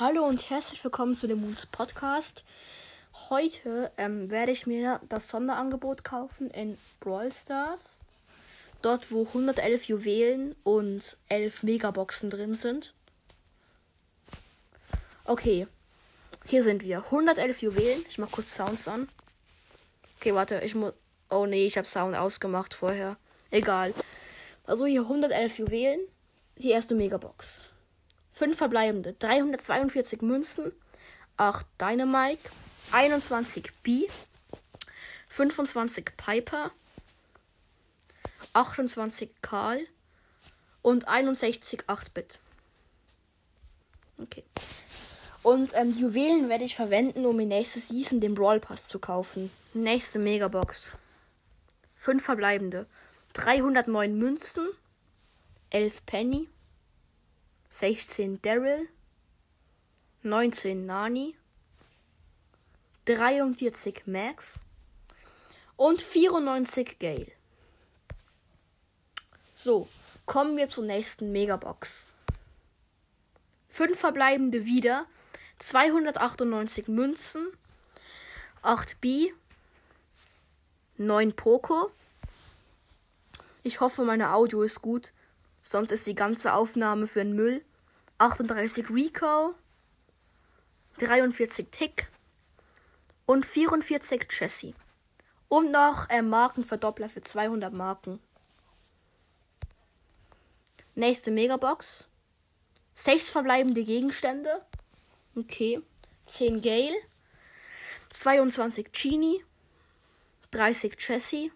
Hallo und herzlich willkommen zu dem Moons Podcast. Heute ähm, werde ich mir das Sonderangebot kaufen in Brawl Stars. Dort, wo 111 Juwelen und 11 Megaboxen drin sind. Okay, hier sind wir. 111 Juwelen. Ich mache kurz Sounds an. Okay, warte, ich muss. Oh nee, ich habe Sound ausgemacht vorher. Egal. Also hier 111 Juwelen. Die erste Megabox. 5 verbleibende. 342 Münzen. 8 Dynamite. 21 B. 25 Piper. 28 Karl. Und 61 8-Bit. Okay. Und ähm, die Juwelen werde ich verwenden, um in nächste Season den Brawl Pass zu kaufen. Nächste Megabox. 5 verbleibende. 309 Münzen. 11 Penny. 16 Daryl, 19 Nani, 43 Max und 94 Gale. So, kommen wir zur nächsten Megabox. 5 verbleibende wieder, 298 Münzen, 8 B, 9 Poco. Ich hoffe, meine Audio ist gut. Sonst ist die ganze Aufnahme für den Müll. 38 Rico, 43 Tick und 44 Jessie. Und noch äh, Markenverdoppler für 200 Marken. Nächste Megabox. 6 verbleibende Gegenstände. Okay. 10 Gale. 22 Genie. 30 Jessie.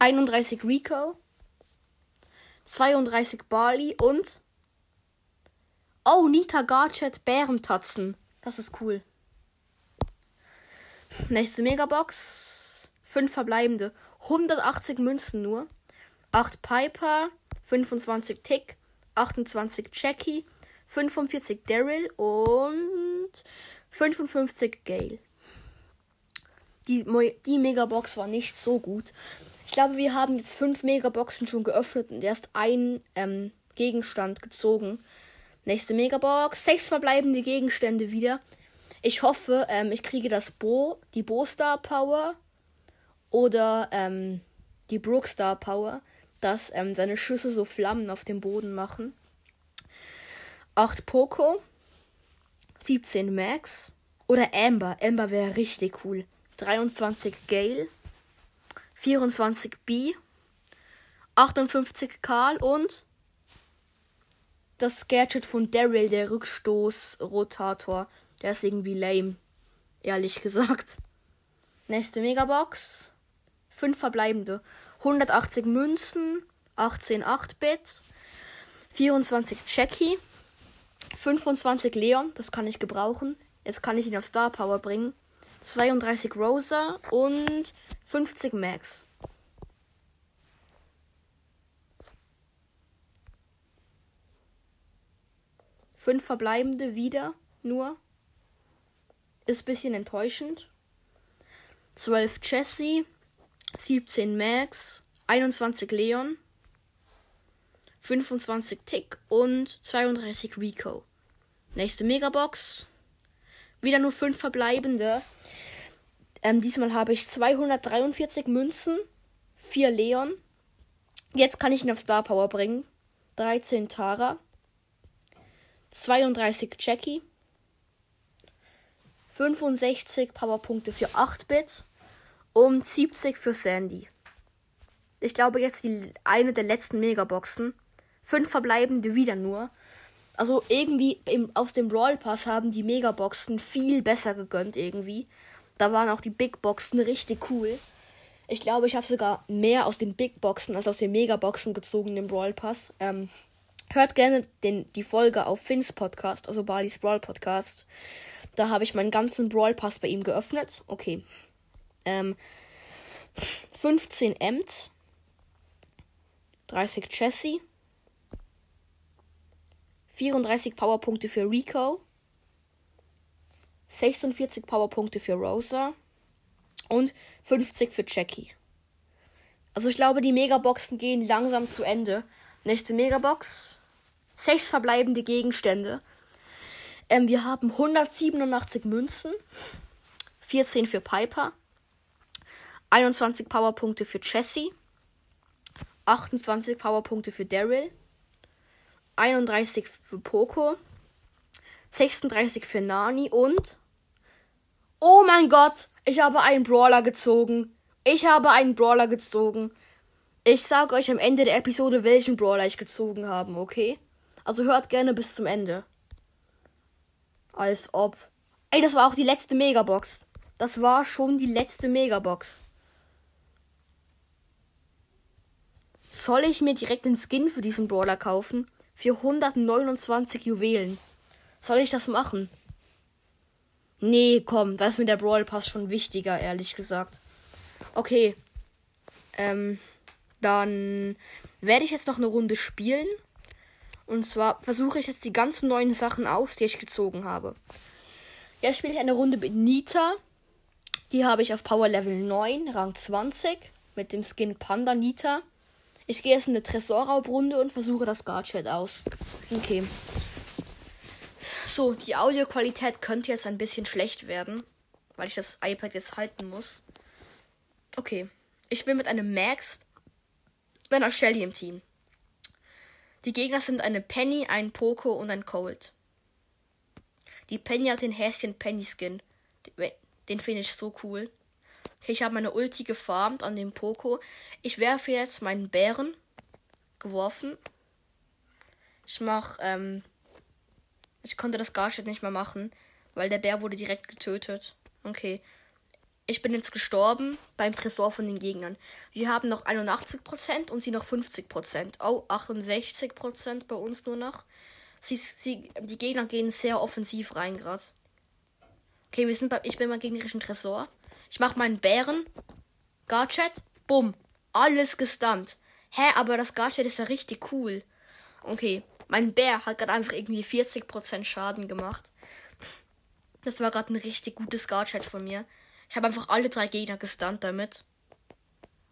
31 Rico. 32 Barley und. Oh, Nita Gadget Bärentatzen. Das ist cool. Nächste Megabox. 5 verbleibende. 180 Münzen nur. 8 Piper. 25 Tick. 28 Jackie. 45 Daryl und 55 Gale. Die, die Megabox war nicht so gut. Ich glaube, wir haben jetzt fünf Megaboxen schon geöffnet und erst ein ähm, Gegenstand gezogen. Nächste Megabox. Sechs verbleibende Gegenstände wieder. Ich hoffe, ähm, ich kriege das Bo, die Bo Star Power oder ähm, die Brook Star Power, dass ähm, seine Schüsse so Flammen auf dem Boden machen. 8 Poco, 17 Max oder Amber. Amber wäre richtig cool. 23 Gale, 24 B, 58 Karl und das Gadget von Daryl, der Rückstoßrotator. Der ist irgendwie lame. Ehrlich gesagt. Nächste Megabox. 5 verbleibende. 180 Münzen. 18 8-Bit. 24 Jackie. 25 Leon. Das kann ich gebrauchen. Jetzt kann ich ihn auf Star Power bringen. 32 Rosa und 50 Max. Fünf verbleibende wieder nur. Ist ein bisschen enttäuschend. 12 Jesse, 17 Max, 21 Leon, 25 Tick und 32 Rico. Nächste Megabox. Wieder nur 5 verbleibende. Ähm, diesmal habe ich 243 Münzen, 4 Leon. Jetzt kann ich ihn auf Star Power bringen. 13 Tara, 32 Jackie, 65 Powerpunkte für 8-Bit und 70 für Sandy. Ich glaube jetzt die eine der letzten Megaboxen. Fünf verbleibende wieder nur. Also irgendwie im, aus dem Brawl Pass haben die Megaboxen viel besser gegönnt irgendwie. Da waren auch die Big Boxen richtig cool. Ich glaube, ich habe sogar mehr aus den Big Boxen als aus den Megaboxen gezogen im Brawl Pass. Ähm, hört gerne den, die Folge auf Finns Podcast, also Balis Brawl Podcast. Da habe ich meinen ganzen Brawl Pass bei ihm geöffnet. Okay. Ähm, 15 Ems. 30 Jessie. 34 Powerpunkte für Rico. 46 Powerpunkte für Rosa und 50 für Jackie. Also ich glaube, die Megaboxen gehen langsam zu Ende. Nächste Megabox. Sechs verbleibende Gegenstände. Ähm, wir haben 187 Münzen, 14 für Piper, 21 Powerpunkte für Jessie, 28 Powerpunkte für Daryl, 31 für Poco, 36 für Nani und. Oh mein Gott, ich habe einen Brawler gezogen. Ich habe einen Brawler gezogen. Ich sage euch am Ende der Episode, welchen Brawler ich gezogen habe, okay? Also hört gerne bis zum Ende. Als ob. Ey, das war auch die letzte Megabox. Das war schon die letzte Megabox. Soll ich mir direkt den Skin für diesen Brawler kaufen? Für 129 Juwelen. Soll ich das machen? Nee, komm, da ist mir der Brawl Pass schon wichtiger, ehrlich gesagt. Okay. Ähm, dann werde ich jetzt noch eine Runde spielen. Und zwar versuche ich jetzt die ganzen neuen Sachen aus, die ich gezogen habe. Jetzt spiele ich eine Runde mit Nita. Die habe ich auf Power Level 9, Rang 20, mit dem Skin Panda Nita. Ich gehe jetzt in eine Tresorraubrunde und versuche das Guardchat aus. Okay. So, die Audioqualität könnte jetzt ein bisschen schlecht werden, weil ich das iPad jetzt halten muss. Okay. Ich bin mit einem Max und einer Shelly im Team. Die Gegner sind eine Penny, ein Poco und ein Cold. Die Penny hat den Häschen Penny Skin. Den finde ich so cool. Okay, ich habe meine Ulti gefarmt an dem Poco. Ich werfe jetzt meinen Bären. Geworfen. Ich mach ähm, ich konnte das Garshit nicht mehr machen, weil der Bär wurde direkt getötet. Okay. Ich bin jetzt gestorben beim Tresor von den Gegnern. Wir haben noch 81% und sie noch 50%. Oh, 68% bei uns nur noch. Sie, sie, die Gegner gehen sehr offensiv rein gerade. Okay, wir sind bei, ich bin beim gegnerischen Tresor. Ich mache meinen Bären. Garchat. Bumm. Alles gestunt. Hä, aber das Garchat ist ja richtig cool. Okay. Mein Bär hat gerade einfach irgendwie 40% Schaden gemacht. Das war gerade ein richtig gutes Guard-Chat von mir. Ich habe einfach alle drei Gegner gestunt damit.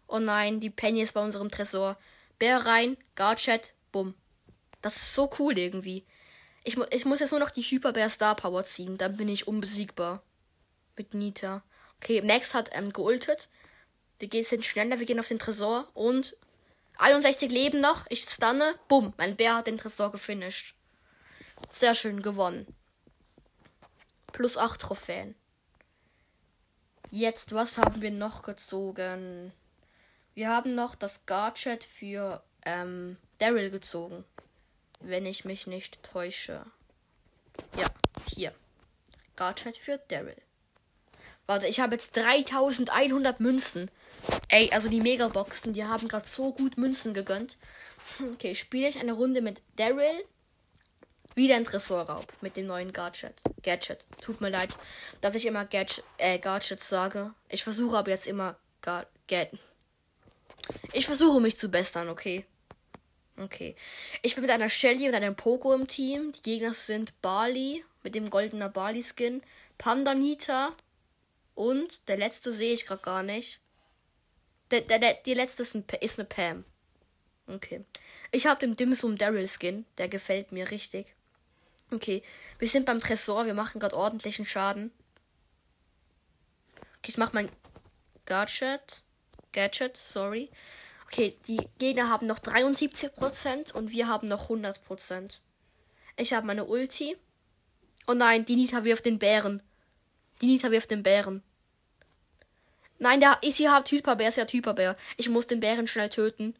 Oh nein, die Penny ist bei unserem Tresor. Bär rein, Guard-Chat, bumm. Das ist so cool irgendwie. Ich, mu ich muss jetzt nur noch die Hyperbär Star Power ziehen, dann bin ich unbesiegbar. Mit Nita. Okay, Max hat ähm, geultet. Wir gehen jetzt schneller, wir gehen auf den Tresor und 61 Leben noch. Ich stunne. Bumm. Mein Bär hat den Tresor gefinisht. Sehr schön gewonnen. Plus 8 Trophäen. Jetzt, was haben wir noch gezogen? Wir haben noch das Gadget für ähm, Daryl gezogen. Wenn ich mich nicht täusche. Ja, hier. Gadget für Daryl. Warte, ich habe jetzt 3100 Münzen. Ey, also die Megaboxen, die haben gerade so gut Münzen gegönnt. Okay, spiele ich eine Runde mit Daryl. Wieder ein Tresorraub mit dem neuen Gadget. Gadget. Tut mir leid, dass ich immer Gadget, äh, Gadgets sage. Ich versuche aber jetzt immer Ga Gad Ich versuche mich zu bessern, okay? Okay. Ich bin mit einer Shelly und einem Poco im Team. Die Gegner sind Bali mit dem goldenen Bali-Skin, Pandanita und der letzte sehe ich gerade gar nicht. Der, der, der, die letzte ist, ein, ist eine Pam. Okay. Ich habe den Dimsum Daryl Skin. Der gefällt mir richtig. Okay. Wir sind beim Tresor. Wir machen gerade ordentlichen Schaden. Okay, ich mach mein Gadget. Gadget, sorry. Okay, die Gegner haben noch 73% und wir haben noch 100%. Ich habe meine Ulti. Oh nein, die Nita wirft den Bären. Die Nita wirft den Bären. Nein, der ist hier Hyperbär, ist ja Hyperbär. Ich muss den Bären schnell töten.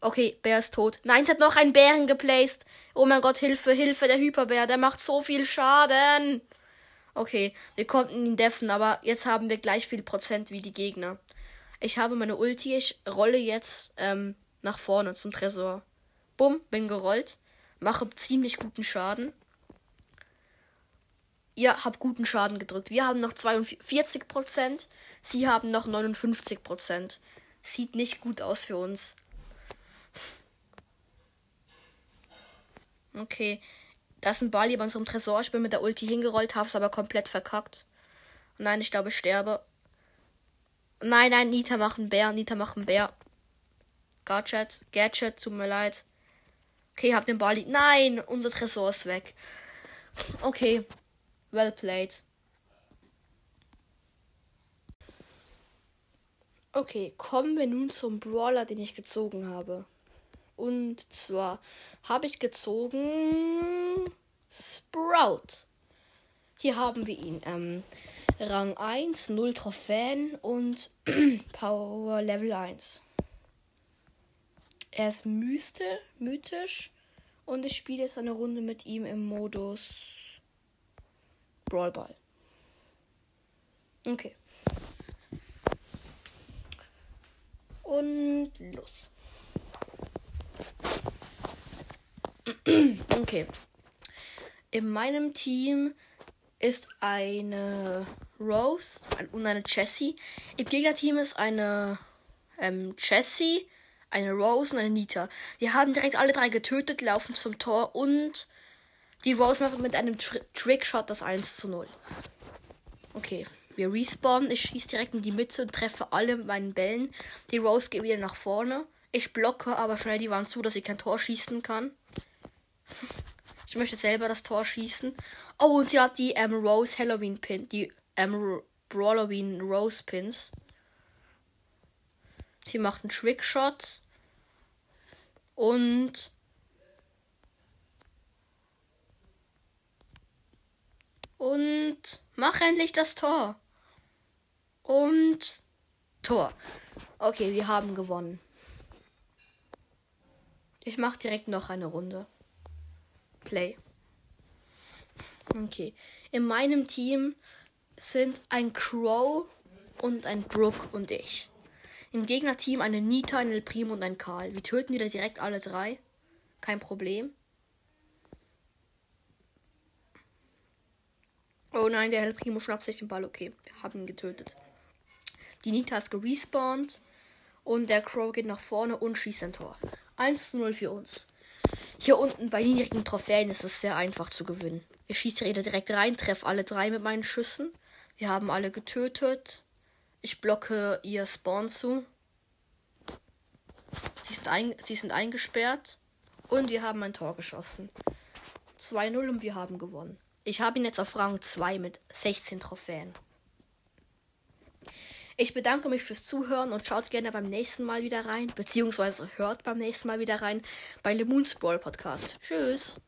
Okay, Bär ist tot. Nein, es hat noch einen Bären geplaced. Oh mein Gott, Hilfe, Hilfe, der Hyperbär, der macht so viel Schaden. Okay, wir konnten ihn deffen, aber jetzt haben wir gleich viel Prozent wie die Gegner. Ich habe meine Ulti, ich rolle jetzt ähm, nach vorne zum Tresor. Bumm, bin gerollt. Mache ziemlich guten Schaden. Ja, hab guten Schaden gedrückt. Wir haben noch 42 Prozent. Sie haben noch 59 Prozent. Sieht nicht gut aus für uns. Okay. Das ist ein Bali bei unserem Tresor. Ich bin mit der Ulti hingerollt, hab's aber komplett verkackt. Nein, ich glaube, ich sterbe. Nein, nein, Nita macht einen Bär. Nita macht einen Bär. Gadget, Gadget, tut mir leid. Okay, hab den Bali. Nein, unser Tresor ist weg. Okay. Well played. Okay, kommen wir nun zum Brawler, den ich gezogen habe. Und zwar habe ich gezogen Sprout. Hier haben wir ihn. Ähm, Rang 1, 0 Trophäen und Power Level 1. Er ist myste, mythisch und ich spiele jetzt eine Runde mit ihm im Modus Brawlball. Okay. Und los. okay. In meinem Team ist eine Rose und eine Jessie. Im Gegnerteam ist eine ähm, Jessie, eine Rose und eine Nita. Wir haben direkt alle drei getötet, laufen zum Tor und die Rose macht mit einem Tri Trickshot das 1 zu 0. Okay, wir respawnen. Ich schieße direkt in die Mitte und treffe alle meinen Bällen. Die Rose geht wieder nach vorne. Ich blocke aber schnell die Wand zu, dass ich kein Tor schießen kann. Ich möchte selber das Tor schießen. Oh, und sie hat die ähm, Rose Halloween Pin. Die ähm, Brawloween Rose Pins. Sie macht einen Trickshot. Und. Und mach endlich das Tor. Und Tor. Okay, wir haben gewonnen. Ich mache direkt noch eine Runde. Play. Okay. In meinem Team sind ein Crow und ein Brook und ich. Im Gegnerteam eine Nita, ein El Primo und ein Karl. Wir töten wieder direkt alle drei. Kein Problem. Oh nein, der El Primo schnappt sich den Ball. Okay, wir haben ihn getötet. Die Nita ist gerespawnt. Und der Crow geht nach vorne und schießt ein Tor. 1 zu 0 für uns. Hier unten bei niedrigen Trophäen ist es sehr einfach zu gewinnen. Ich schieße direkt rein, treffe alle drei mit meinen Schüssen. Wir haben alle getötet. Ich blocke ihr Spawn zu. Sie sind, ein, sie sind eingesperrt. Und wir haben ein Tor geschossen. 2-0 und wir haben gewonnen. Ich habe ihn jetzt auf Rang 2 mit 16 Trophäen. Ich bedanke mich fürs Zuhören und schaut gerne beim nächsten Mal wieder rein, beziehungsweise hört beim nächsten Mal wieder rein bei Le Moon's Brawl Podcast. Tschüss!